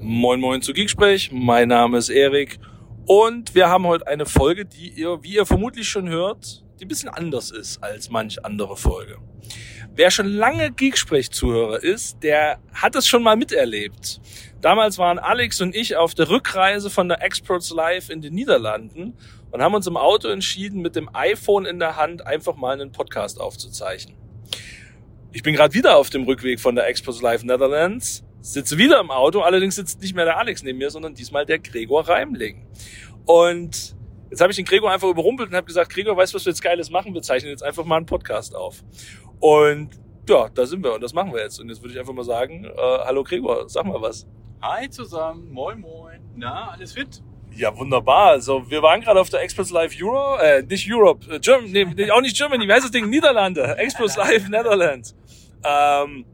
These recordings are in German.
Moin Moin zu Geeksprech, mein Name ist Erik und wir haben heute eine Folge, die ihr, wie ihr vermutlich schon hört, die ein bisschen anders ist als manch andere Folge. Wer schon lange Geeksprech-Zuhörer ist, der hat es schon mal miterlebt. Damals waren Alex und ich auf der Rückreise von der Experts Live in den Niederlanden und haben uns im Auto entschieden, mit dem iPhone in der Hand einfach mal einen Podcast aufzuzeichnen. Ich bin gerade wieder auf dem Rückweg von der Experts Live Netherlands sitze wieder im Auto, allerdings sitzt nicht mehr der Alex neben mir, sondern diesmal der Gregor Reimling. Und jetzt habe ich den Gregor einfach überrumpelt und habe gesagt, Gregor, weißt du, was wir jetzt Geiles machen? Wir zeichnen jetzt einfach mal einen Podcast auf. Und ja, da sind wir und das machen wir jetzt. Und jetzt würde ich einfach mal sagen, äh, hallo Gregor, sag mal was. Hi zusammen, moin moin. Na, alles fit? Ja, wunderbar. Also wir waren gerade auf der Express Live Euro, äh, nicht Europe, äh, Germany, nee, auch nicht Germany, wie heißt das Ding? Niederlande, Express Live Netherlands. Ähm,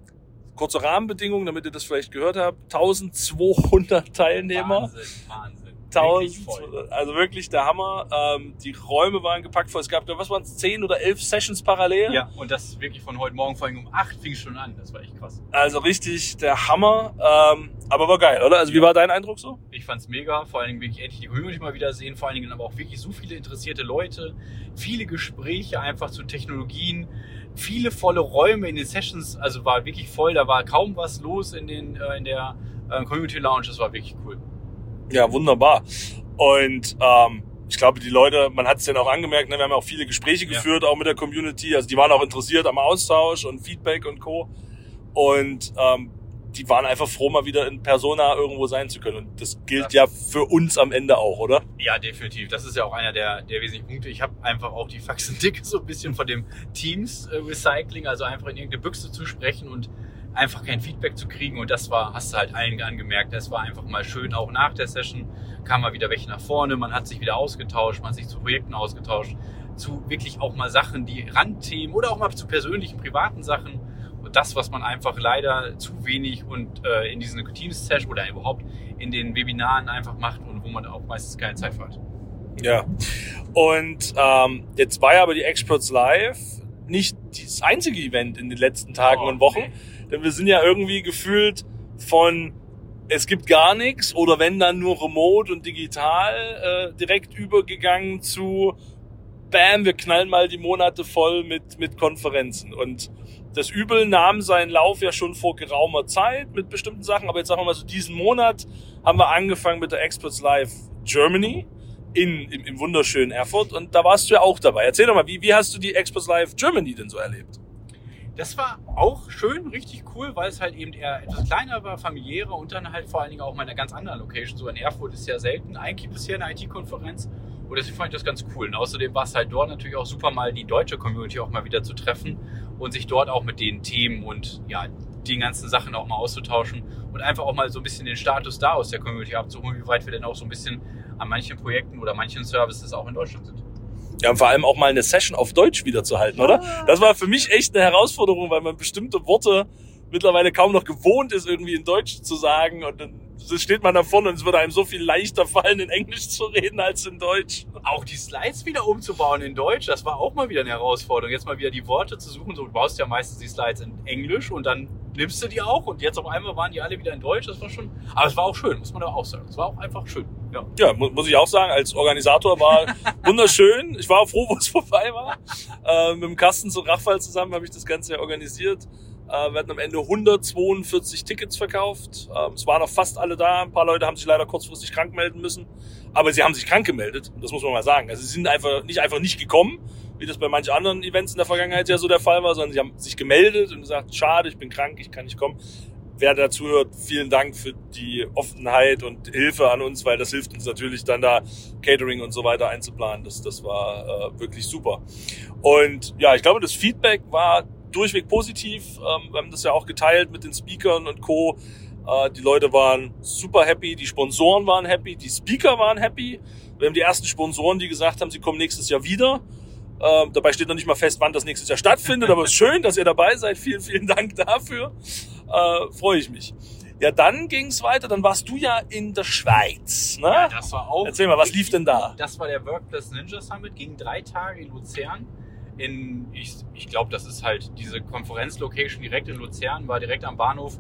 kurze Rahmenbedingungen, damit ihr das vielleicht gehört habt. 1200 Teilnehmer. Wahnsinn, Wahnsinn. 1000, also wirklich der Hammer. Ähm, die Räume waren gepackt voll. Es gab, was waren es, 10 oder 11 Sessions parallel? Ja, und das wirklich von heute Morgen, vor allem um 8 fing es schon an. Das war echt krass. Also richtig der Hammer. Ähm, aber war geil, oder? Also wie war dein Eindruck so? Ich fand's mega. Vor allen Dingen wirklich endlich die Community mal wieder sehen. Vor allen Dingen aber auch wirklich so viele interessierte Leute. Viele Gespräche einfach zu Technologien. Viele volle Räume in den Sessions. Also war wirklich voll. Da war kaum was los in, den, äh, in der äh, Community Lounge. Das war wirklich cool. Ja, wunderbar. Und ähm, ich glaube, die Leute, man hat es ja auch angemerkt, ne, wir haben ja auch viele Gespräche geführt, ja. auch mit der Community. Also die waren auch interessiert am Austausch und Feedback und Co. Und ähm, die waren einfach froh, mal wieder in Persona irgendwo sein zu können. Und das gilt ja, ja für uns am Ende auch, oder? Ja, definitiv. Das ist ja auch einer der, der wesentlichen Punkte. Ich habe einfach auch die Faxen dick so ein bisschen von dem Teams-Recycling, also einfach in irgendeine Büchse zu sprechen und einfach kein Feedback zu kriegen. Und das war, hast du halt allen angemerkt, das war einfach mal schön. Auch nach der Session kam mal wieder weg nach vorne, man hat sich wieder ausgetauscht, man hat sich zu Projekten ausgetauscht, zu wirklich auch mal Sachen, die Randthemen oder auch mal zu persönlichen, privaten Sachen. Das, was man einfach leider zu wenig und äh, in diesen Teams-Session oder überhaupt in den Webinaren einfach macht und wo man auch meistens keine Zeit für hat. Ja. Und ähm, jetzt war ja aber die Experts Live nicht das einzige Event in den letzten Tagen oh, und Wochen. Nee denn wir sind ja irgendwie gefühlt von es gibt gar nichts oder wenn dann nur remote und digital äh, direkt übergegangen zu Bam, wir knallen mal die Monate voll mit, mit Konferenzen. Und das Übel nahm seinen Lauf ja schon vor geraumer Zeit mit bestimmten Sachen. Aber jetzt sagen wir mal so, diesen Monat haben wir angefangen mit der Experts Live Germany in, im, im wunderschönen Erfurt. Und da warst du ja auch dabei. Erzähl doch mal, wie, wie hast du die Experts Live Germany denn so erlebt? Das war auch schön, richtig cool, weil es halt eben eher etwas kleiner war, familiärer und dann halt vor allen Dingen auch mal in einer ganz anderen Location. So in Erfurt ist ja selten eigentlich bisher eine IT-Konferenz. Und deswegen fand ich das ganz cool. Und außerdem war es halt dort natürlich auch super, mal die deutsche Community auch mal wieder zu treffen und sich dort auch mit den Themen und ja, den ganzen Sachen auch mal auszutauschen und einfach auch mal so ein bisschen den Status da aus der Community abzuholen, wie weit wir denn auch so ein bisschen an manchen Projekten oder manchen Services auch in Deutschland sind. Ja, und vor allem auch mal eine Session auf Deutsch wieder zu halten, oder? Das war für mich echt eine Herausforderung, weil man bestimmte Worte mittlerweile kaum noch gewohnt ist, irgendwie in Deutsch zu sagen. Und dann steht man da vorne und es würde einem so viel leichter fallen, in Englisch zu reden als in Deutsch. Auch die Slides wieder umzubauen in Deutsch, das war auch mal wieder eine Herausforderung. Jetzt mal wieder die Worte zu suchen. So, du baust ja meistens die Slides in Englisch und dann nimmst du die auch. Und jetzt auf einmal waren die alle wieder in Deutsch. Das war schon, aber es war auch schön, muss man aber auch sagen. Es war auch einfach schön. Ja, ja muss ich auch sagen, als Organisator war wunderschön. Ich war froh, wo es vorbei war. Äh, mit dem Carsten zu Rachfall zusammen habe ich das Ganze ja organisiert. Äh, wir hatten am Ende 142 Tickets verkauft. Ähm, es waren noch fast alle da. Ein paar Leute haben sich leider kurzfristig krank melden müssen. Aber sie haben sich krank gemeldet. Das muss man mal sagen. Also sie sind einfach nicht einfach nicht gekommen, wie das bei manchen anderen Events in der Vergangenheit ja so der Fall war, sondern sie haben sich gemeldet und gesagt, schade, ich bin krank, ich kann nicht kommen. Wer dazu hört, vielen Dank für die Offenheit und Hilfe an uns, weil das hilft uns natürlich dann da Catering und so weiter einzuplanen. Das, das war äh, wirklich super. Und ja, ich glaube, das Feedback war durchweg positiv. Ähm, wir haben das ja auch geteilt mit den Speakern und Co. Äh, die Leute waren super happy, die Sponsoren waren happy, die Speaker waren happy. Wir haben die ersten Sponsoren, die gesagt haben, sie kommen nächstes Jahr wieder. Ähm, dabei steht noch nicht mal fest, wann das nächstes Jahr stattfindet, aber es ist schön, dass ihr dabei seid. Vielen, vielen Dank dafür. Äh, Freue ich mich. Ja, dann ging es weiter. Dann warst du ja in der Schweiz. Ne? Ja, das war auch. Erzähl mal, was lief denn da? Das war der Workplace Ninja Summit, ging drei Tage in Luzern in, ich, ich glaube, das ist halt diese Konferenzlocation direkt in Luzern, war direkt am Bahnhof.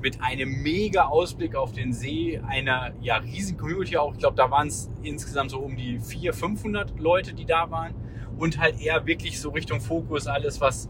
mit einem mega Ausblick auf den See, einer ja, riesigen Community auch. Ich glaube, da waren es insgesamt so um die 400, 500 Leute, die da waren. Und halt eher wirklich so Richtung Fokus, alles was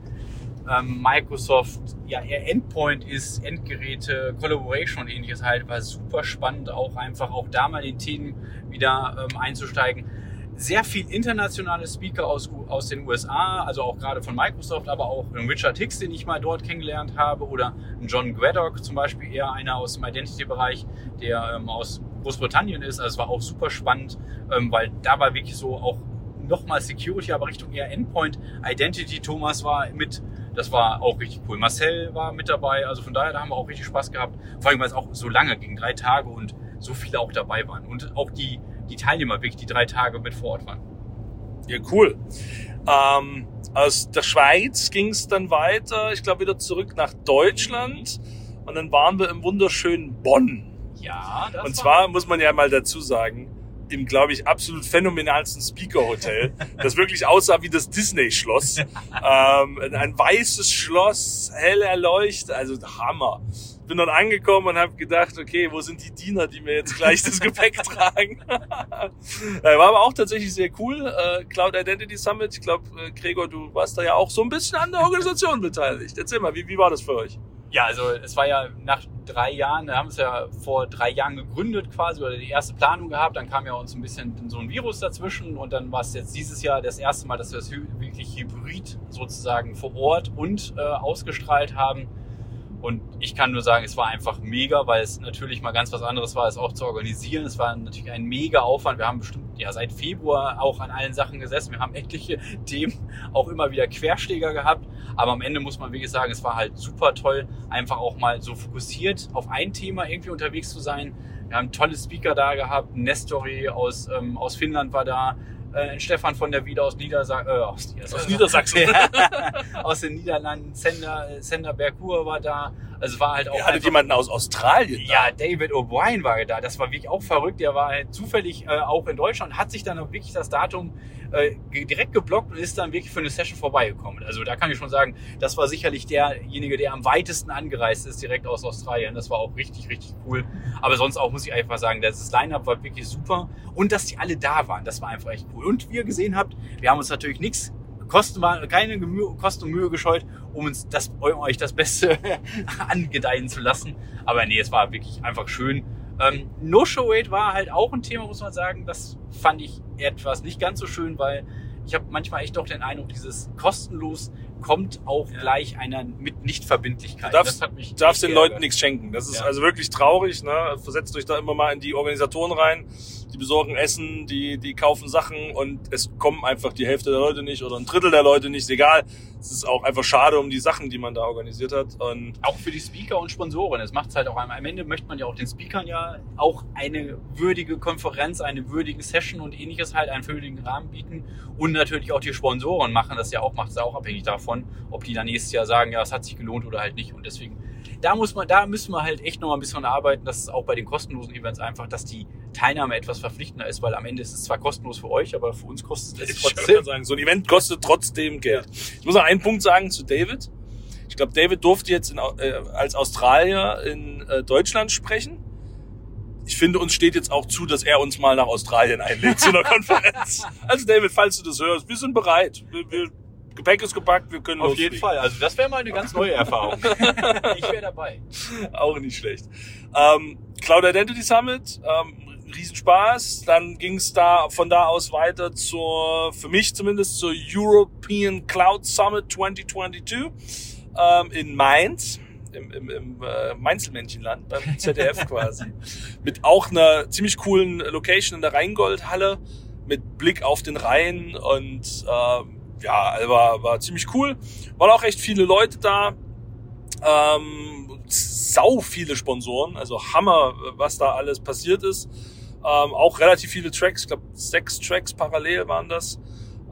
ähm, Microsoft ja eher Endpoint ist, Endgeräte, Collaboration und ähnliches halt, war super spannend, auch einfach auch da mal in den Themen wieder ähm, einzusteigen. Sehr viel internationale Speaker aus, aus den USA, also auch gerade von Microsoft, aber auch Richard Hicks, den ich mal dort kennengelernt habe, oder John Graddock zum Beispiel, eher einer aus dem Identity-Bereich, der ähm, aus Großbritannien ist. Also es war auch super spannend, ähm, weil da war wirklich so auch nochmal Security, aber Richtung eher Endpoint. Identity Thomas war mit das war auch richtig cool. Marcel war mit dabei, also von daher, da haben wir auch richtig Spaß gehabt. Vor allem, weil es auch so lange ging, drei Tage und so viele auch dabei waren. Und auch die, die Teilnehmer wirklich die drei Tage mit vor Ort waren. Ja, cool. Ähm, aus der Schweiz ging es dann weiter, ich glaube wieder zurück nach Deutschland. Und dann waren wir im wunderschönen Bonn. Ja, das Und zwar muss man ja mal dazu sagen, im, glaube ich, absolut phänomenalsten Speaker-Hotel, das wirklich aussah wie das Disney-Schloss. ähm, ein weißes Schloss, hell erleuchtet, also Hammer. Bin dann angekommen und habe gedacht, okay, wo sind die Diener, die mir jetzt gleich das Gepäck tragen? War aber auch tatsächlich sehr cool. Äh, Cloud Identity Summit, ich glaube, äh, Gregor, du warst da ja auch so ein bisschen an der Organisation beteiligt. Erzähl mal, wie, wie war das für euch? Ja, also es war ja nach drei Jahren, wir haben es ja vor drei Jahren gegründet quasi oder die erste Planung gehabt, dann kam ja uns ein bisschen so ein Virus dazwischen und dann war es jetzt dieses Jahr das erste Mal, dass wir es wirklich hybrid sozusagen vor Ort und äh, ausgestrahlt haben. Und ich kann nur sagen, es war einfach mega, weil es natürlich mal ganz was anderes war, es auch zu organisieren. Es war natürlich ein mega Aufwand. Wir haben bestimmt ja seit Februar auch an allen Sachen gesessen. Wir haben etliche Themen auch immer wieder Querschläger gehabt. Aber am Ende muss man wirklich sagen, es war halt super toll, einfach auch mal so fokussiert auf ein Thema irgendwie unterwegs zu sein. Wir haben tolle Speaker da gehabt. Nestori aus, ähm, aus Finnland war da äh, Stefan von der Wieder aus, Niedersa äh, aus, aus Niedersachsen. aus den Niederlanden, Sender, Sender Berkur war da. Also war halt auch. Ihr hattet jemanden aus Australien. Ja, da. David O'Brien war da. Das war wirklich auch verrückt. Der war halt zufällig äh, auch in Deutschland, hat sich dann auch wirklich das Datum äh, direkt geblockt und ist dann wirklich für eine Session vorbeigekommen. Also da kann ich schon sagen, das war sicherlich derjenige, der am weitesten angereist ist, direkt aus Australien. Das war auch richtig, richtig cool. Aber sonst auch muss ich einfach sagen, das Line-Up war wirklich super. Und dass die alle da waren, das war einfach echt cool. Und wie ihr gesehen habt, wir haben uns natürlich nichts Kosten war keine Kosten und Mühe gescheut, um uns das, euch das Beste angedeihen zu lassen. Aber nee, es war wirklich einfach schön. Ähm, No-Show-Rate war halt auch ein Thema, muss man sagen. Das fand ich etwas nicht ganz so schön, weil ich habe manchmal echt doch den Eindruck, dieses kostenlos kommt auch ja. gleich einer mit Nichtverbindlichkeit. Du darfst, darfst den Leuten nichts schenken. Das ist ja. also wirklich traurig. Ne? Versetzt euch da immer mal in die Organisatoren rein die besorgen Essen, die, die kaufen Sachen und es kommen einfach die Hälfte der Leute nicht oder ein Drittel der Leute nicht, ist egal. Es ist auch einfach schade um die Sachen, die man da organisiert hat. Und auch für die Speaker und Sponsoren. Es macht es halt auch einmal. Am Ende möchte man ja auch den Speakern ja auch eine würdige Konferenz, eine würdige Session und ähnliches halt einen würdigen Rahmen bieten. Und natürlich auch die Sponsoren machen das ja auch, macht es auch abhängig davon, ob die dann nächstes Jahr sagen, ja, es hat sich gelohnt oder halt nicht. Und deswegen da muss man, da müssen wir halt echt noch mal ein bisschen arbeiten, dass es auch bei den kostenlosen Events einfach, dass die Teilnahme etwas verpflichtender ist, weil am Ende ist es zwar kostenlos für euch, aber für uns kostet es trotzdem. Sagen, so ein Event kostet trotzdem Geld. Ich muss noch einen Punkt sagen zu David. Ich glaube, David durfte jetzt in, äh, als Australier in äh, Deutschland sprechen. Ich finde, uns steht jetzt auch zu, dass er uns mal nach Australien einlädt zu einer Konferenz. Also David, falls du das hörst, wir sind bereit. Wir, wir Gepäck ist gepackt, wir können Auf loslegen. jeden Fall. Also das wäre mal eine ganz neue Erfahrung. ich wäre dabei. Auch nicht schlecht. Ähm, Cloud Identity Summit, ähm, Riesenspaß. Dann ging es da von da aus weiter zur, für mich zumindest, zur European Cloud Summit 2022 ähm, in Mainz. Im, im, im äh, Mainzelmännchenland, beim ZDF quasi. Mit auch einer ziemlich coolen Location in der Rheingoldhalle mit Blick auf den Rhein und ähm, ja, war, war ziemlich cool. Waren auch echt viele Leute da. Ähm, sau viele Sponsoren, also Hammer, was da alles passiert ist. Ähm, auch relativ viele Tracks, ich glaube sechs Tracks parallel waren das.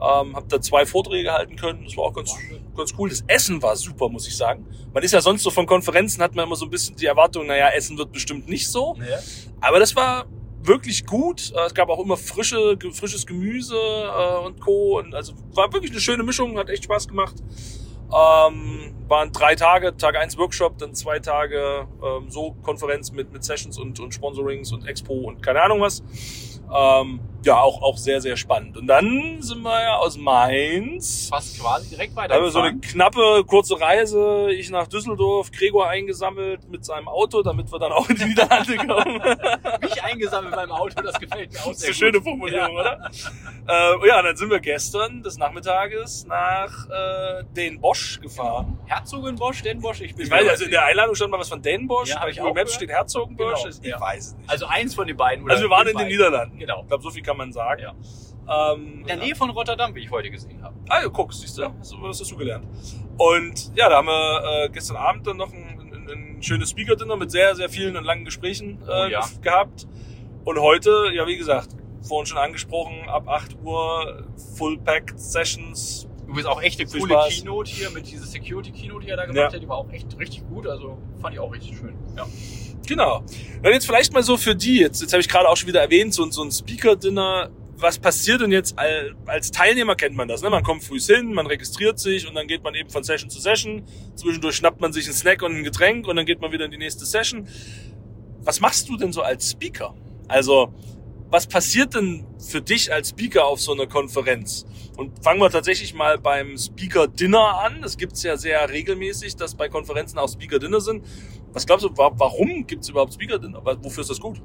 Ähm, hab da zwei Vorträge halten können, das war auch ganz, ganz cool. Das Essen war super, muss ich sagen. Man ist ja sonst so von Konferenzen, hat man immer so ein bisschen die Erwartung, naja, Essen wird bestimmt nicht so. Ja. Aber das war wirklich gut. Äh, es gab auch immer frische, frisches Gemüse äh, und Co. Und also war wirklich eine schöne Mischung, hat echt Spaß gemacht. Ähm, waren drei Tage, Tag eins Workshop, dann zwei Tage ähm, so Konferenz mit, mit Sessions und, und Sponsorings und Expo und keine Ahnung was. Ähm, ja, auch, auch sehr, sehr spannend. Und dann sind wir ja aus Mainz. Fast quasi direkt Da haben wir so eine knappe, kurze Reise. Ich nach Düsseldorf, Gregor eingesammelt mit seinem Auto, damit wir dann auch in die Niederlande kommen. Mich eingesammelt beim Auto, das gefällt mir auch Das ist sehr eine schöne gut. Formulierung, Ja. oder? Äh, ja, dann sind wir gestern des Nachmittages nach äh, Den Bosch gefahren. Herzogenbosch, Den Bosch, ich bin Ich weiß, also in der Einladung stand mal was von Den Bosch. Ja, hab Bei ich Google Maps steht Herzogenbosch. Genau, ich ja. weiß es nicht. Also eins von den beiden. Oder Also wir waren in den beiden. Niederlanden. Genau. Ich glaube, so viel kann man sagen. Ja. Ähm, In der Nähe von Rotterdam, wie ich heute gesehen habe. Ah, ja, guck, siehst du, hast du- was hast du gelernt. Und ja, da haben wir äh, gestern Abend dann noch ein, ein, ein schönes Speaker-Dinner mit sehr, sehr vielen und langen Gesprächen äh, Oh ja. gehabt. Und heute, ja, wie gesagt, vorhin schon angesprochen, ab 8 Uhr Full-Packed Sessions. Du bist auch echt eine coole Spaß. Keynote hier mit dieser Security-Keynote, die er da gemacht Ja. hat. Die war auch echt richtig gut. Also fand ich auch richtig schön. Ja. Genau. Dann jetzt vielleicht mal so für die, jetzt, jetzt habe ich gerade auch schon wieder erwähnt, so, so ein Speaker-Dinner. Was passiert denn jetzt als, als Teilnehmer kennt man das, ne? Man kommt früh hin, man registriert sich und dann geht man eben von Session zu Session. Zwischendurch schnappt man sich einen Snack und ein Getränk und dann geht man wieder in die nächste Session. Was machst du denn so als Speaker? Also, was passiert denn für dich als Speaker auf so einer Konferenz? Und fangen wir tatsächlich mal beim Speaker Dinner an. Das gibt's ja sehr regelmäßig, dass bei Konferenzen auch Speaker Dinner sind. Was glaubst du, wa- warum gibt's überhaupt Speaker Dinner? Wofür ist das gut?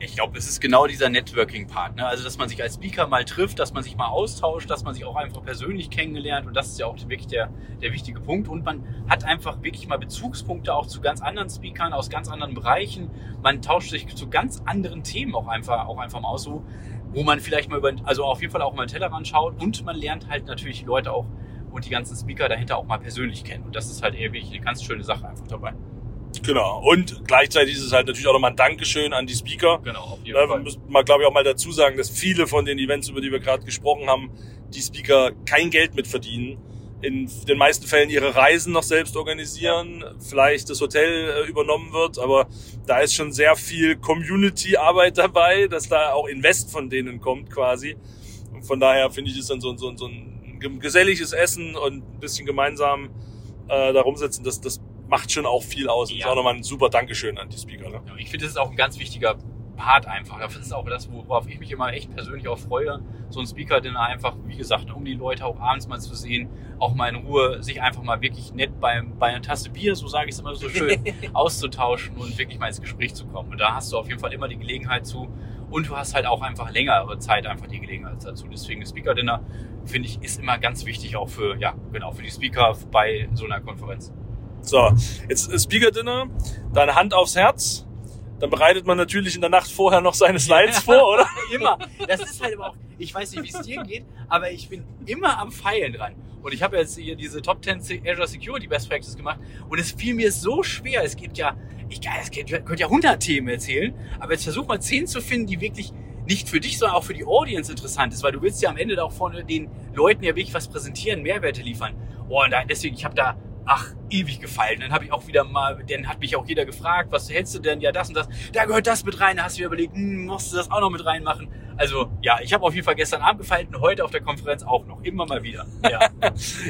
Ich glaube, es ist genau dieser Networking-Part. Ne? Also, dass man sich als Speaker mal trifft, dass man sich mal austauscht, dass man sich auch einfach persönlich kennengelernt. Und das ist ja auch wirklich der, der wichtige Punkt. Und man hat einfach wirklich mal Bezugspunkte auch zu ganz anderen Speakern aus ganz anderen Bereichen. Man tauscht sich zu ganz anderen Themen auch einfach, auch einfach mal aus, so, wo man vielleicht mal über, also auf jeden Fall auch mal einen Tellerrand schaut. Und man lernt halt natürlich die Leute auch und die ganzen Speaker dahinter auch mal persönlich kennen. Und das ist halt eher wirklich eine ganz schöne Sache einfach dabei. Genau. Und gleichzeitig ist es halt natürlich auch nochmal ein Dankeschön an die Speaker. Genau, auf jeden wir Fall. müssen mal, glaube ich, auch mal dazu sagen, dass viele von den Events, über die wir gerade gesprochen haben, die Speaker kein Geld mit verdienen. In den meisten Fällen ihre Reisen noch selbst organisieren, vielleicht das Hotel äh, übernommen wird, aber da ist schon sehr viel Community-Arbeit dabei, dass da auch Invest von denen kommt quasi. Und von daher finde ich es dann so, so, so ein geselliges Essen und ein bisschen gemeinsam äh, da rumsitzen, das, das macht schon auch viel aus. Und Ja. ist auch nochmal ein super Dankeschön an die Speaker. Ne? Ich finde, das ist auch ein ganz wichtiger Part einfach. Das ist auch das, worauf ich mich immer echt persönlich auch freue. So ein Speaker-Dinner einfach, wie gesagt, um die Leute auch abends mal zu sehen, auch mal in Ruhe, sich einfach mal wirklich nett beim, bei einer Tasse Bier, so sage ich es immer so schön, auszutauschen und wirklich mal ins Gespräch zu kommen. Und da hast du auf jeden Fall immer die Gelegenheit zu. Und du hast halt auch einfach längere Zeit einfach die Gelegenheit dazu. Deswegen das Speaker-Dinner, finde ich, ist immer ganz wichtig auch für, ja, genau, für die Speaker bei so einer Konferenz. So, jetzt Speaker Dinner, dann Hand aufs Herz. Dann bereitet man natürlich in der Nacht vorher noch seine Slides vor, oder? immer. Das ist halt aber auch, ich weiß nicht, wie es dir geht, aber ich bin immer am Feilen dran. Und ich habe jetzt hier diese Top 10 Azure Security Best Practice gemacht und es fiel mir so schwer. Es gibt ja, ich, es gibt- ich könnte ja 100 Themen erzählen, aber jetzt versuch mal 10 zu finden, die wirklich nicht für dich, sondern auch für die Audience interessant ist, weil du willst ja am Ende auch vorne den Leuten ja wirklich was präsentieren, Mehrwerte liefern. Oh, und da, deswegen, ich habe da, ach, ewig gefallen. Dann habe ich auch wieder mal, dann hat mich auch jeder gefragt, was hältst du denn? Ja, das und das. Da gehört das mit rein. Da hast du dir überlegt, hm, musst du das auch noch mit reinmachen? Also, ja, ich habe auf jeden Fall gestern Abend gefallen und heute auf der Konferenz auch noch. Immer mal wieder. Ja.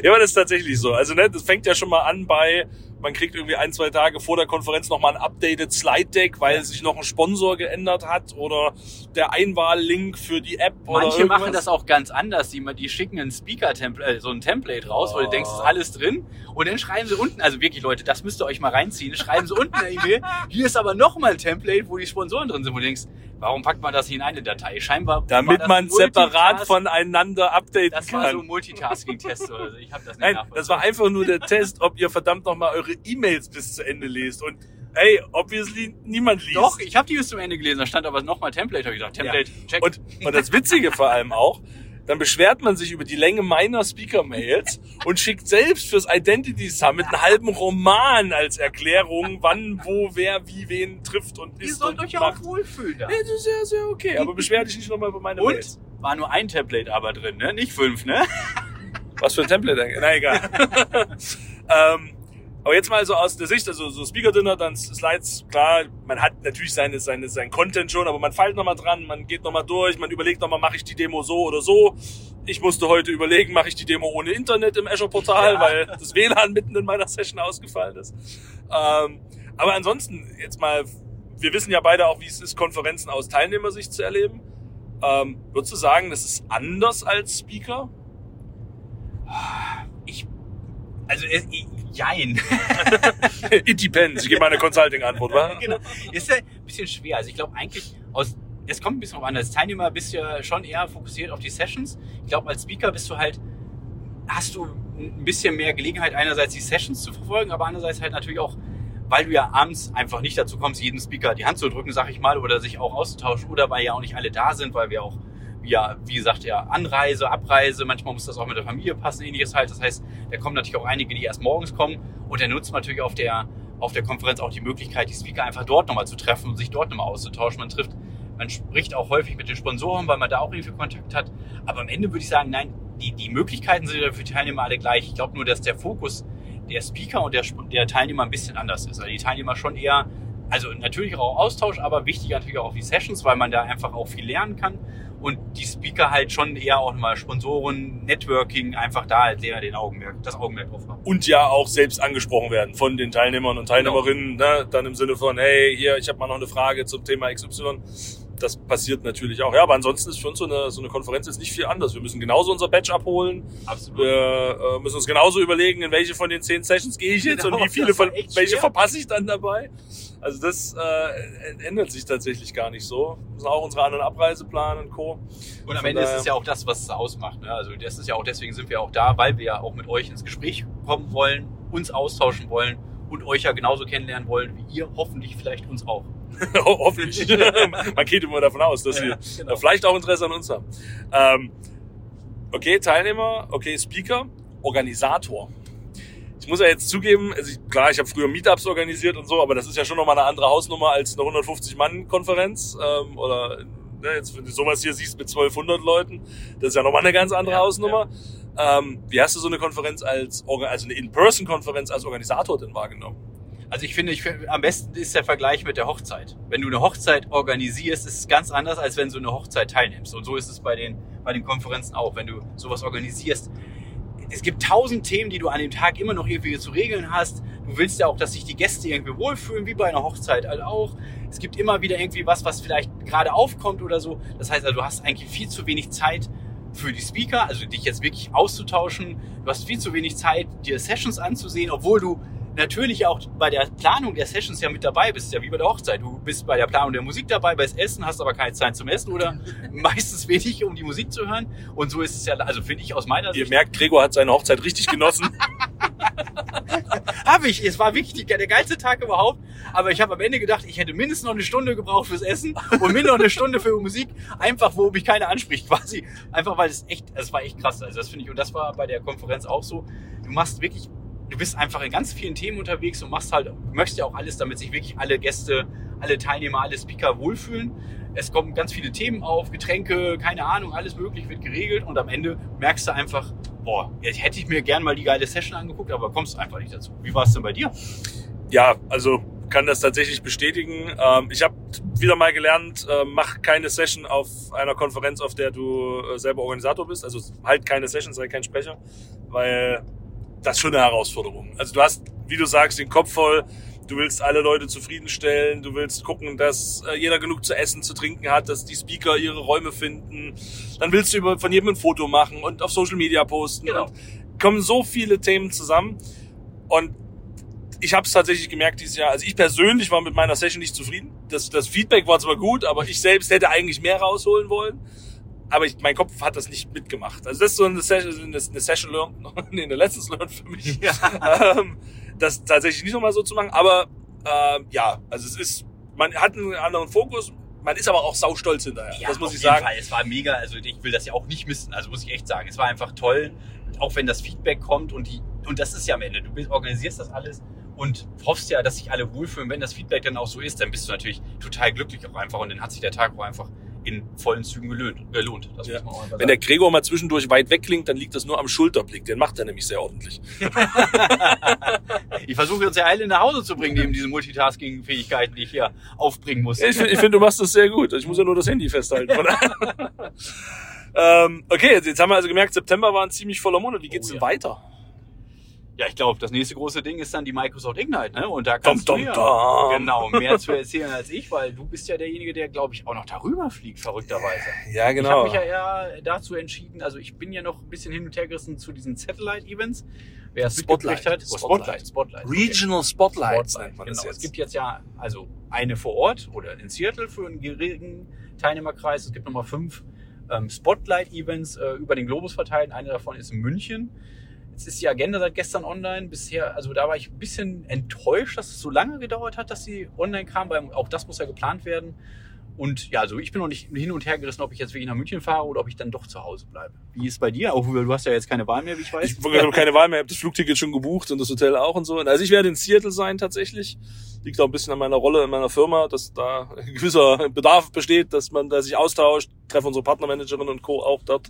Ja, aber das ist tatsächlich so. Also, ne, das fängt ja schon mal an bei, man kriegt irgendwie ein, zwei Tage vor der Konferenz nochmal ein updated Slide Deck, weil sich noch ein Sponsor geändert hat oder der Einwahllink für die App oder Manche machen das auch ganz anders. Die, die schicken ein Speaker-Template, äh, so ein Template raus, wo du Oh. denkst, ist alles drin. Und dann schreiben sie unten, also wirklich Leute, das müsst ihr euch mal reinziehen, schreiben sie unten eine E-Mail. Hier ist aber nochmal ein Template, wo die Sponsoren drin sind, wo du denkst, warum packt man das nicht in eine Datei? Scheinbar. Damit das man separat voneinander updaten Das kann. war so ein Multitasking-Test oder so. Ich habe das nicht Nein, das war einfach nur der Test, ob ihr verdammt nochmal eure E-Mails bis zu Ende lest. Und hey, obviously niemand liest. Doch, ich habe die bis zum Ende gelesen. Da stand aber nochmal Template, habe ich gedacht. Template, check. Und, und das Witzige vor allem auch, dann beschwert man sich über die Länge meiner Speaker-Mails und schickt selbst fürs Identity Summit einen halben Roman als Erklärung, wann, wo, wer, wie, wen trifft und Ihr ist sollt und euch ja macht. auch wohlfühlen da. Ja, das ist sehr, sehr okay. Aber beschwer dich nicht nochmal über meine Und Mails. war nur ein Template aber drin, ne? Nicht fünf, ne? Was für ein Template? Na egal. ähm, aber jetzt mal so aus der Sicht, also so Speaker Dinner, dann Slides, klar, man hat natürlich seine, seine, sein Content schon, aber man feilt nochmal dran, man geht nochmal durch, man überlegt nochmal, mache ich die Demo so oder so. ich musste heute überlegen, mache ich die Demo ohne Internet im Azure-Portal, Ja. weil das WLAN mitten in meiner Session ausgefallen ist. Ähm, aber ansonsten, jetzt mal, wir wissen ja beide auch, wie es ist, Konferenzen aus Teilnehmersicht zu erleben. Ähm, würdest du sagen, das ist anders als Speaker? Ich, also, ich- jein. It depends. Ich gebe meine Consulting-Antwort, wa? genau. Ist ja ein bisschen schwer. Also ich glaube eigentlich aus es kommt ein bisschen drauf an. Als Teilnehmer bist du ja schon eher fokussiert auf die Sessions. Ich glaube, als Speaker bist du halt, hast du ein bisschen mehr Gelegenheit, einerseits die Sessions zu verfolgen, aber andererseits halt natürlich auch, weil du ja abends einfach nicht dazu kommst, jedem Speaker die Hand zu drücken, sag ich mal, oder sich auch auszutauschen, oder weil ja auch nicht alle da sind, weil wir auch, ja, wie gesagt, ja, Anreise, Abreise, manchmal muss das auch mit der Familie passen, ähnliches halt. Das heißt, da kommen natürlich auch einige, die erst morgens kommen und dann nutzt natürlich auf der, auf der Konferenz auch die Möglichkeit, die Speaker einfach dort nochmal zu treffen und sich dort nochmal auszutauschen. Man trifft, man spricht auch häufig mit den Sponsoren, weil man da auch irgendwie Kontakt hat. Aber am Ende würde ich sagen, nein, die, die Möglichkeiten sind ja für die Teilnehmer alle gleich. Ich glaube nur, dass der Fokus der Speaker und der, der Teilnehmer ein bisschen anders ist. Also die Teilnehmer schon eher, also natürlich auch Austausch, aber wichtiger natürlich auch die Sessions, weil man da einfach auch viel lernen kann. Und die Speaker halt schon eher auch mal Sponsoren, Networking, einfach da halt eher den Augenmerk, das Augenmerk drauf haben. Und ja auch selbst angesprochen werden von den Teilnehmern und Teilnehmerinnen. Ne? Dann im Sinne von, hey, hier, ich habe mal noch eine Frage zum Thema XY. Das passiert natürlich auch. Ja, aber ansonsten ist für uns so eine, so eine Konferenz jetzt nicht viel anders. Wir müssen genauso unser Badge abholen. Absolut. Wir äh, müssen uns genauso überlegen, in welche von den zehn Sessions gehe ich jetzt Genau, und wie viele von, welche schwer. verpasse ich dann dabei. Also das äh, ändert sich tatsächlich gar nicht so. Wir müssen auch unsere anderen Abreiseplanen und Co. Und am Ende ist es ja auch das, was es ausmacht. Ne? Also das ist ja auch deswegen sind wir auch da, weil wir ja auch mit euch ins Gespräch kommen wollen, uns austauschen wollen und euch ja genauso kennenlernen wollen, wie ihr hoffentlich vielleicht uns auch. Hoffentlich. Man geht immer davon aus, dass Ja, sie genau. äh, vielleicht auch Interesse an uns haben. Ähm, okay, Teilnehmer, okay, Speaker, Organisator. Ich muss ja jetzt zugeben, also ich, klar, ich habe früher Meetups organisiert und so, aber das ist ja schon nochmal eine andere Hausnummer als eine 150-Mann-Konferenz. Ähm, oder ne, jetzt, wenn du sowas hier siehst mit 1200 Leuten, das ist ja nochmal eine ganz andere Ja, Hausnummer. Ähm, wie hast du so eine Konferenz als, also eine In-Person-Konferenz als Organisator denn wahrgenommen? Also ich finde, ich finde, am besten ist der Vergleich mit der Hochzeit. Wenn du eine Hochzeit organisierst, ist es ganz anders, als wenn du eine Hochzeit teilnimmst. Und so ist es bei den, bei den Konferenzen auch. Wenn du sowas organisierst, es gibt tausend Themen, die du an dem Tag immer noch irgendwie zu regeln hast. Du willst ja auch, dass sich die Gäste irgendwie wohlfühlen, wie bei einer Hochzeit halt auch. Es gibt immer wieder irgendwie was, was vielleicht gerade aufkommt oder so. Das heißt also, du hast eigentlich viel zu wenig Zeit für die Speaker, also dich jetzt wirklich auszutauschen. Du hast viel zu wenig Zeit, dir Sessions anzusehen, obwohl du natürlich auch bei der Planung der Sessions ja mit dabei bist, ja wie bei der Hochzeit. Du bist bei der Planung der Musik dabei, beim Essen, hast aber keine Zeit zum Essen oder meistens wenig, um die Musik zu hören. Und so ist es ja, also finde ich aus meiner Ihr Sicht. merkt, Gregor hat seine Hochzeit richtig genossen. Habe ich. Es war wirklich der geilste Tag überhaupt. Aber ich habe am Ende gedacht, ich hätte mindestens noch eine Stunde gebraucht fürs Essen und mindestens noch eine Stunde für Musik. Einfach, wo mich keiner anspricht quasi. Einfach, weil es echt, es war echt krass. Also das finde ich, und das war bei der Konferenz auch so. Du machst wirklich, du bist einfach in ganz vielen Themen unterwegs und machst halt, möchtest ja auch alles, damit sich wirklich alle Gäste, alle Teilnehmer, alle Speaker wohlfühlen. Es kommen ganz viele Themen auf, Getränke, keine Ahnung, alles möglich wird geregelt und am Ende merkst du einfach, boah, jetzt hätte ich mir gern mal die geile Session angeguckt, aber kommst einfach nicht dazu. Wie war es denn bei dir? Ja, also kann das tatsächlich bestätigen. Ähm, ich habe wieder mal gelernt, äh, mach keine Session auf einer Konferenz, auf der du äh, selber Organisator bist. Also halt keine Session, sei kein Sprecher, weil das ist schon eine Herausforderung. Also du hast, wie du sagst, den Kopf voll. Du willst alle Leute zufriedenstellen. Du willst gucken, dass äh, jeder genug zu essen, zu trinken hat, dass die Speaker ihre Räume finden. Dann willst du über, von jedem ein Foto machen und auf Social Media posten. Genau. Und kommen so viele Themen zusammen. Und ich habe es tatsächlich gemerkt dieses Jahr. Also ich persönlich war mit meiner Session nicht zufrieden. Das, das Feedback war zwar gut, aber ich selbst hätte eigentlich mehr rausholen wollen. Aber ich, mein Kopf hat das nicht mitgemacht. Also das ist so eine Session, eine eine Session learned, nee, eine Lessons learned für mich. ähm, das tatsächlich nicht nochmal so zu machen. Aber ähm, ja, also es ist, man hat einen anderen Fokus. Man ist aber auch saustolz hinterher. das muss ich sagen. Fall. Es war mega, also ich will das ja auch nicht missen, also muss ich echt sagen. Es war einfach toll, auch wenn das Feedback kommt und die, und das ist ja am Ende, du bist- organisierst das alles und hoffst ja, dass sich alle wohlfühlen. Wenn das Feedback dann auch so ist, dann bist du natürlich total glücklich auch einfach und dann hat sich der Tag auch einfach in vollen Zügen gelohnt. gelohnt. Das Ja. muss man auch einfach Wenn der. Gregor mal zwischendurch weit weg klingt, dann liegt das nur am Schulterblick. Den macht er nämlich sehr ordentlich. Ich versuche uns ja alle nach Hause zu bringen, neben diese Multitasking-Fähigkeiten, die ich hier aufbringen muss. Ich finde, find, du machst das sehr gut. Ich muss ja nur das Handy festhalten. Ähm, okay, jetzt, jetzt haben wir also gemerkt, September war ein ziemlich voller Monat. Wie geht's Oh, denn ja. weiter? Ja, ich glaube, das nächste große Ding ist dann die Microsoft Ignite, ne? Und da kannst Dum, du dum, ja dum. genau mehr zu erzählen als ich, weil du bist ja derjenige, der, glaube ich, auch noch darüber fliegt, verrückterweise. Ja, Ich genau. habe mich ja eher dazu entschieden, also ich bin ja noch ein bisschen hin und her gerissen zu diesen Satellite-Events. Wer es Spotlight. mitgekriegt hat, oh, Spotlight. Spotlight, Spotlight. Regional Spotlight, nennt man genau. das Es jetzt. gibt jetzt ja also eine vor Ort oder in Seattle für einen geringen Teilnehmerkreis. Es gibt nochmal fünf ähm, Spotlight-Events äh, über den Globus verteilt. Eine davon ist in München. Jetzt ist die Agenda seit gestern online. Bisher, also da war ich ein bisschen enttäuscht, dass es so lange gedauert hat, dass sie online kam, weil auch das muss ja geplant werden. Und ja, also ich bin noch nicht hin und her gerissen, ob ich jetzt wirklich nach München fahre oder ob ich dann doch zu Hause bleibe. Wie ist es bei dir? Auch du hast ja jetzt keine Wahl mehr, wie ich weiß. Ich habe keine Wahl mehr, ich habe das Flugticket schon gebucht und das Hotel auch und so. Also ich werde in Seattle sein tatsächlich. Liegt auch ein bisschen an meiner Rolle in meiner Firma, dass da ein gewisser Bedarf besteht, dass man da sich austauscht. Treffe unsere Partnermanagerin und Co. auch dort.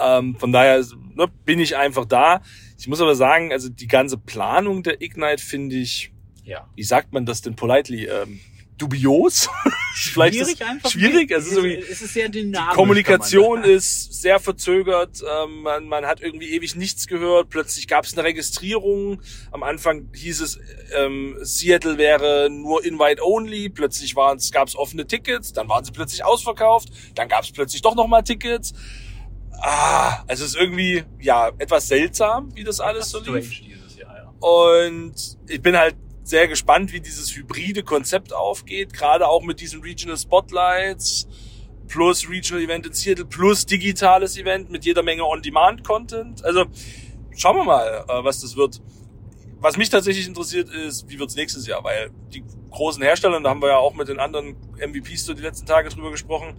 Ähm, von daher ne, bin ich einfach da. Ich muss aber sagen, also die ganze Planung der Ignite finde ich, Ja. wie sagt man das denn politely, ähm, dubios? Vielleicht ist einfach. schwierig, es ist irgendwie- es ist sehr dynamisch. Die Kommunikation ist sehr verzögert. Ähm, man, man hat irgendwie ewig nichts gehört. Plötzlich gab es eine Registrierung. Am Anfang hieß es, ähm, Seattle wäre nur Invite Only. Plötzlich gab es offene Tickets. Dann waren sie plötzlich ausverkauft. Dann gab es plötzlich doch nochmal Tickets. Ah, also es ist irgendwie ja etwas seltsam, wie das alles so Strange lief. dieses Jahr, ja. Und ich bin halt sehr gespannt, wie dieses hybride Konzept aufgeht, gerade auch mit diesen Regional Spotlights plus Regional Event in Seattle plus digitales Event mit jeder Menge On-Demand-Content. Also schauen wir mal, äh, was das wird. Was mich tatsächlich interessiert ist, wie wird's nächstes Jahr, weil die großen Hersteller, und da haben wir ja auch mit den anderen MVPs so die letzten Tage drüber gesprochen,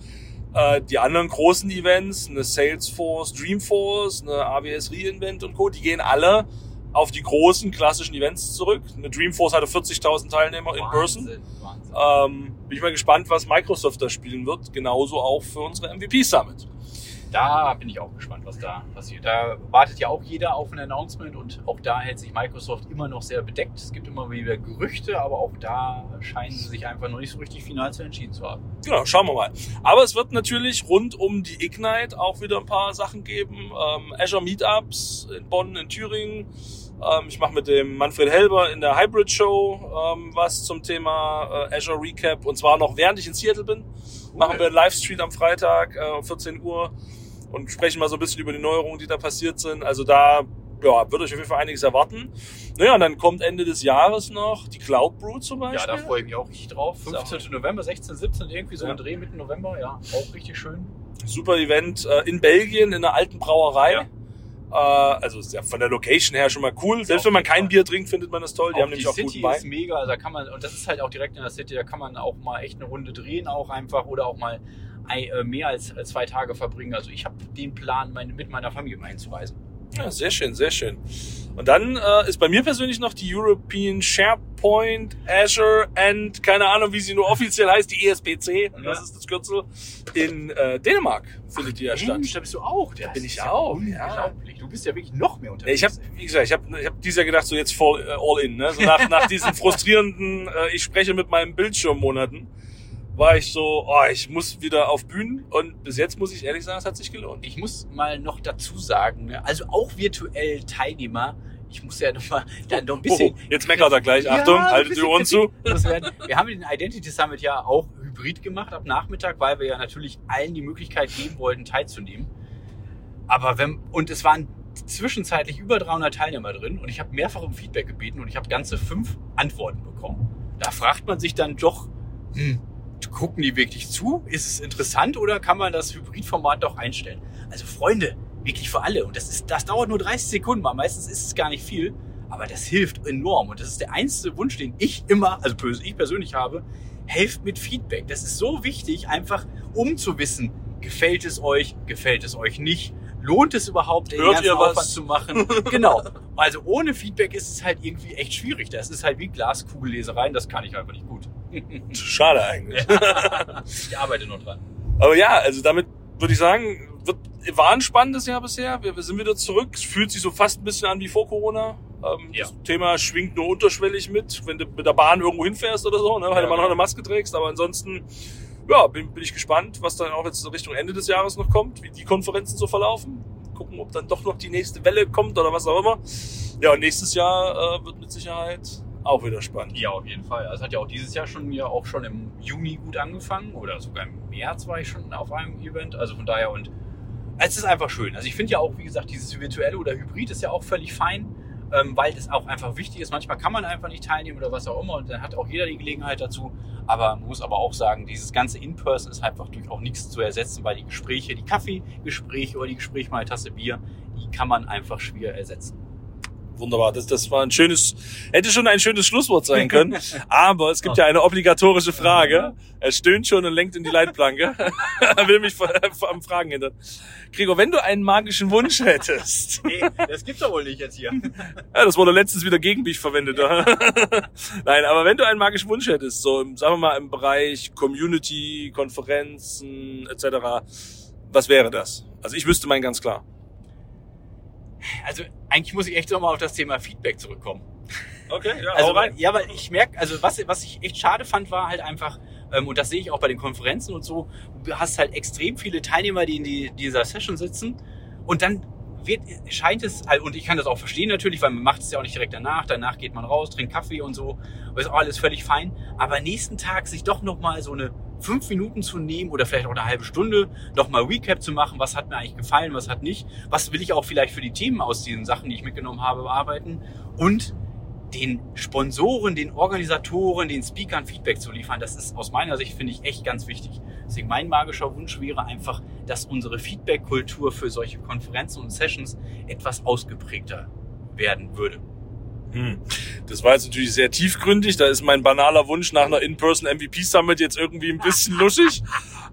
äh, die anderen großen Events, eine Salesforce, Dreamforce, eine AWS Reinvent und Co., die gehen alle auf die großen klassischen Events zurück. Eine Dreamforce hatte 40.000 Teilnehmer in person. Wahnsinn. Ähm, bin ich mal gespannt, was Microsoft da spielen wird. Genauso auch für unsere MVP Summit. Da bin ich auch gespannt, was da passiert. Da wartet ja auch jeder auf ein Announcement und auch da hält sich Microsoft immer noch sehr bedeckt. Es gibt immer wieder Gerüchte, aber auch da scheinen sie sich einfach noch nicht so richtig final zu entschieden zu haben. Genau, schauen wir mal. Aber es wird natürlich rund um die Ignite auch wieder ein paar Sachen geben. Ähm, Azure Meetups in Bonn, in Thüringen. Ähm, ich mache mit dem Manfred Helber in der Hybrid Show ähm, was zum Thema äh, Azure Recap. Und zwar noch während ich in Seattle bin. Machen wir einen Livestream am Freitag äh, um 14 Uhr und sprechen mal so ein bisschen über die Neuerungen, die da passiert sind. Also da ja, wird euch auf jeden Fall einiges erwarten. Naja, und dann kommt Ende des Jahres noch die Cloud Brew zum Beispiel. Ja, da freue ich mich auch richtig drauf. Ist auch- 15. November, 16, 17, irgendwie so Ja. ein Dreh Mitte November, ja, auch richtig schön. Super Event äh, in Belgien in einer alten Brauerei. Ja. Äh, also ist ja von der Location her schon mal cool. Selbst wenn man kein. Bier trinkt, findet man das toll. Die auch haben nämlich auch City guten ist Wein. mega, also da kann man, und das ist halt auch direkt in der City, da kann man auch mal echt eine Runde drehen, auch einfach oder auch mal mehr als, als zwei Tage verbringen. Also ich habe den Plan, meine, mit meiner Familie mal hinzureisen. Ja, sehr schön, sehr schön. Und dann äh, ist bei mir persönlich noch die European SharePoint Azure and keine Ahnung, wie sie nur offiziell heißt, die ESPC. Ja. Das ist das Kürzel. In äh, Dänemark findet die ja statt. Mensch, da bist du auch. Da bin ich ja auch, ja. unglaublich. Du bist ja wirklich noch mehr Ja, unterwegs. Ich habe, wie gesagt, ich habe ich hab dieses Jahr gedacht, so jetzt voll äh, all in. Ne? So nach, nach diesen frustrierenden, äh, ich spreche mit meinem Bildschirmmonaten, war ich so, oh, ich muss wieder auf Bühnen. Und bis jetzt muss ich ehrlich sagen, es hat sich gelohnt. Ich muss mal noch dazu sagen, ne, also auch virtuell Teilnehmer, ich muss ja noch mal dann noch ein bisschen. Oh, jetzt meckert er gleich. Ja, Achtung, ein haltet die Ohren zu. Wir haben den Identity Summit ja auch hybrid gemacht ab Nachmittag, weil wir ja natürlich allen die Möglichkeit geben wollten, teilzunehmen. Aber wenn, und es waren zwischenzeitlich über 300 Teilnehmer drin und ich habe mehrfach um Feedback gebeten und ich habe ganze fünf Antworten bekommen. Da fragt man sich dann doch, hm, gucken die wirklich zu? Ist es interessant oder kann man das Hybridformat doch einstellen? Also Freunde, wirklich für alle. Und das ist, das dauert nur 30 Sekunden mal. Meistens ist es gar nicht viel. Aber das hilft enorm. Und das ist der einzige Wunsch, den ich immer, also ich persönlich habe, helft mit Feedback. Das ist so wichtig, einfach um zu wissen, gefällt es euch, gefällt es euch nicht, lohnt es überhaupt, den Hört ganzen ihr was? Aufwand zu machen. genau. Also ohne Feedback ist es halt irgendwie echt schwierig. Das ist halt wie Glaskugellesereien, das kann ich einfach nicht gut. Schade eigentlich. ich arbeite noch dran. Aber ja, also damit würde ich sagen, wird, war ein spannendes Jahr bisher. Wir, wir sind wieder zurück. Es fühlt sich so fast ein bisschen an wie vor Corona. Ähm, Ja. Das Thema schwingt nur unterschwellig mit, wenn du mit der Bahn irgendwo hinfährst oder so, ne, weil Ja, du mal noch eine Maske trägst. Aber ansonsten ja, bin, bin ich gespannt, was dann auch jetzt Richtung Ende des Jahres noch kommt, wie die Konferenzen so verlaufen. Gucken, ob dann doch noch die nächste Welle kommt oder was auch immer. Ja, und nächstes Jahr äh, wird mit Sicherheit auch wieder spannend. Ja, auf jeden Fall. Also hat ja auch dieses Jahr schon ja auch schon im Juni gut angefangen oder sogar im März war ich schon auf einem Event. Also von daher und es ist einfach schön. Also ich finde ja auch, wie gesagt, dieses virtuelle oder Hybrid ist ja auch völlig fein, ähm, weil es auch einfach wichtig ist. Manchmal kann man einfach nicht teilnehmen oder was auch immer und dann hat auch jeder die Gelegenheit dazu. Aber man muss aber auch sagen, dieses ganze In-Person ist einfach durch auch nichts zu ersetzen, weil die Gespräche, die Kaffeegespräche oder die Gespräche mal eine Tasse Bier, die kann man einfach schwer ersetzen. Wunderbar, das, das war ein schönes, hätte schon ein schönes Schlusswort sein können. Aber es gibt ja eine obligatorische Frage. Er stöhnt schon und lenkt in die Leitplanke. er will mich am Fragen hindern. Gregor, wenn du einen magischen Wunsch hättest. Nee, das gibt's doch wohl nicht jetzt hier. ja, das wurde letztens wieder gegen mich verwendet. Nein, aber wenn du einen magischen Wunsch hättest, so im, sagen wir mal im Bereich Community, Konferenzen etc., was wäre das? Also ich wüsste meinen ganz klar. Also eigentlich muss ich echt nochmal auf das Thema Feedback zurückkommen. Okay, ja, also, rein. Ja, weil ich merke, also was, was ich echt schade fand, war halt einfach, ähm, und das sehe ich auch bei den Konferenzen und so, du hast halt extrem viele Teilnehmer, die in die, dieser Session sitzen und dann wird, scheint es, halt, und ich kann das auch verstehen natürlich, weil man macht es ja auch nicht direkt danach, danach geht man raus, trinkt Kaffee und so, ist auch alles völlig fein, aber nächsten Tag sich doch nochmal so eine fünf Minuten zu nehmen oder vielleicht auch eine halbe Stunde nochmal Recap zu machen, was hat mir eigentlich gefallen, was hat nicht, was will ich auch vielleicht für die Themen aus diesen Sachen, die ich mitgenommen habe, bearbeiten und den Sponsoren, den Organisatoren, den Speakern Feedback zu liefern, das ist aus meiner Sicht, finde ich, echt ganz wichtig. Deswegen mein magischer Wunsch wäre einfach, dass unsere Feedback-Kultur für solche Konferenzen und Sessions etwas ausgeprägter werden würde. Hm. Das war jetzt natürlich sehr tiefgründig. Da ist mein banaler Wunsch nach einer In-Person MVP Summit jetzt irgendwie ein bisschen luschig.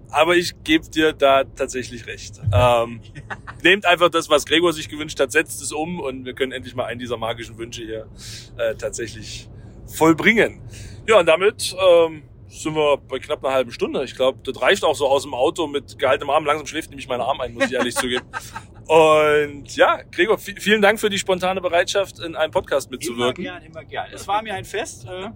Aber ich gebe dir da tatsächlich recht. Ähm, nehmt einfach das, was Gregor sich gewünscht hat, setzt es um und wir können endlich mal einen dieser magischen Wünsche hier äh, tatsächlich vollbringen. Ja, und damit ähm, sind wir bei knapp einer halben Stunde. Ich glaube, das reicht auch so aus dem Auto mit gehaltenem Arm. Langsam schläft nämlich mein Arm ein, muss ich ehrlich zugeben. Und ja, Gregor, vielen Dank für die spontane Bereitschaft, in einem Podcast mitzuwirken. Immer gern, immer gern. Es war mir ein Fest. Äh,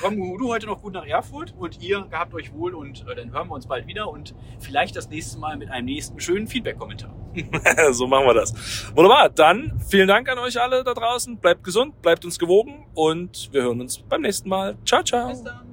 komm du heute noch gut nach Erfurt und ihr gehabt euch wohl und äh, dann hören wir uns bald wieder und vielleicht das nächste Mal mit einem nächsten schönen Feedback-Kommentar. so machen wir das. Wunderbar. Dann vielen Dank an euch alle da draußen. Bleibt gesund, bleibt uns gewogen und wir hören uns beim nächsten Mal. Ciao, ciao. Bis dann.